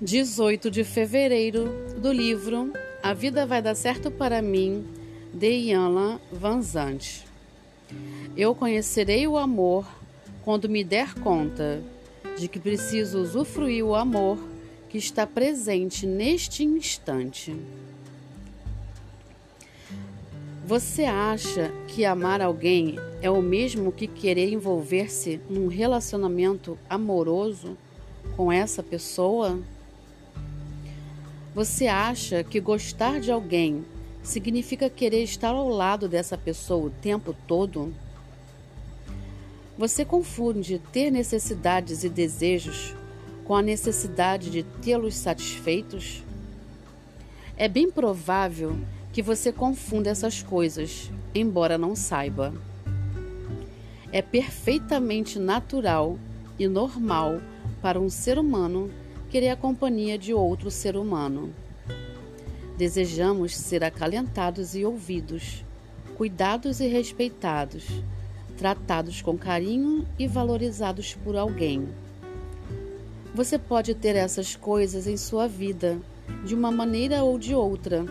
18 de fevereiro do livro A Vida Vai Dar Certo para Mim, de Iana Vanzante. Eu conhecerei o amor quando me der conta de que preciso usufruir o amor que está presente neste instante. Você acha que amar alguém é o mesmo que querer envolver-se num relacionamento amoroso com essa pessoa? Você acha que gostar de alguém significa querer estar ao lado dessa pessoa o tempo todo? Você confunde ter necessidades e desejos com a necessidade de tê-los satisfeitos? É bem provável que você confunda essas coisas, embora não saiba. É perfeitamente natural e normal para um ser humano querer a companhia de outro ser humano. Desejamos ser acalentados e ouvidos, cuidados e respeitados, tratados com carinho e valorizados por alguém. Você pode ter essas coisas em sua vida, de uma maneira ou de outra.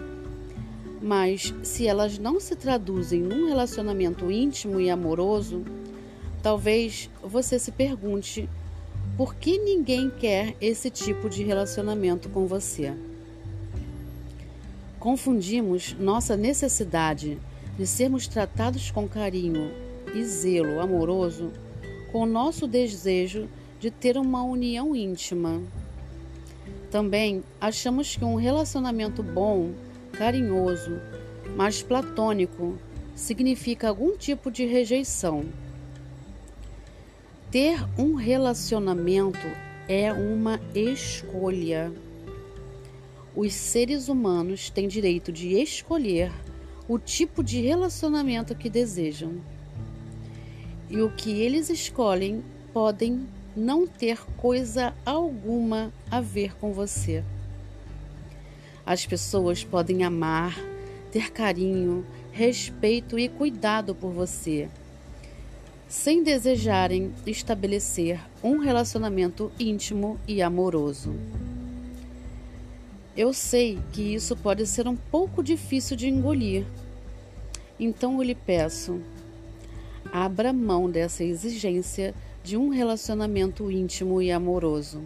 Mas se elas não se traduzem num relacionamento íntimo e amoroso, talvez você se pergunte por que ninguém quer esse tipo de relacionamento com você? Confundimos nossa necessidade de sermos tratados com carinho e zelo amoroso com o nosso desejo de ter uma união íntima. Também achamos que um relacionamento bom, carinhoso, mas platônico significa algum tipo de rejeição. Ter um relacionamento é uma escolha. Os seres humanos têm direito de escolher o tipo de relacionamento que desejam. E o que eles escolhem podem não ter coisa alguma a ver com você. As pessoas podem amar, ter carinho, respeito e cuidado por você sem desejarem estabelecer um relacionamento íntimo e amoroso. Eu sei que isso pode ser um pouco difícil de engolir, então eu lhe peço: abra mão dessa exigência de um relacionamento íntimo e amoroso.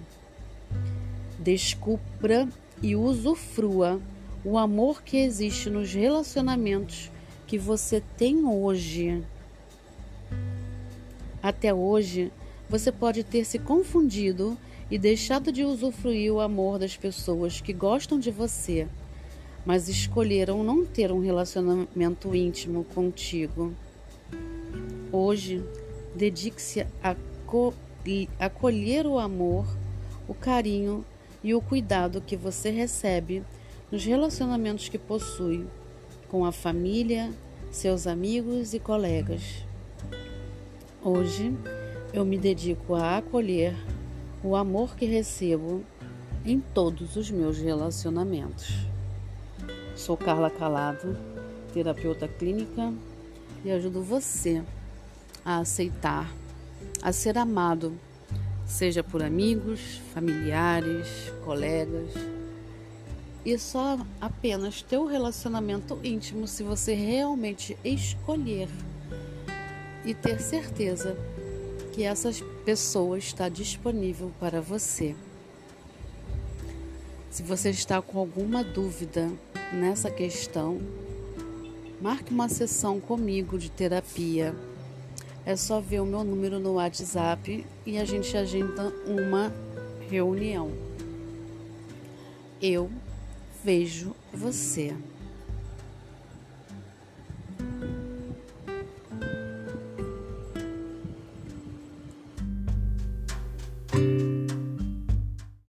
Descubra e usufrua o amor que existe nos relacionamentos que você tem hoje. Até hoje, você pode ter se confundido e deixado de usufruir o amor das pessoas que gostam de você, mas escolheram não ter um relacionamento íntimo contigo. Hoje, dedique-se a acolher o amor, o carinho e o cuidado que você recebe nos relacionamentos que possui com a família, seus amigos e colegas. Hoje eu me dedico a acolher o amor que recebo em todos os meus relacionamentos. Sou Carla Calado, terapeuta clínica, e ajudo você a aceitar, a ser amado, seja por amigos, familiares, colegas, e só apenas ter um relacionamento íntimo se você realmente escolher e ter certeza que essa pessoa está disponível para você. Se você está com alguma dúvida nessa questão, marque uma sessão comigo de terapia. É só ver o meu número no WhatsApp e a gente agenda uma reunião. Eu vejo você.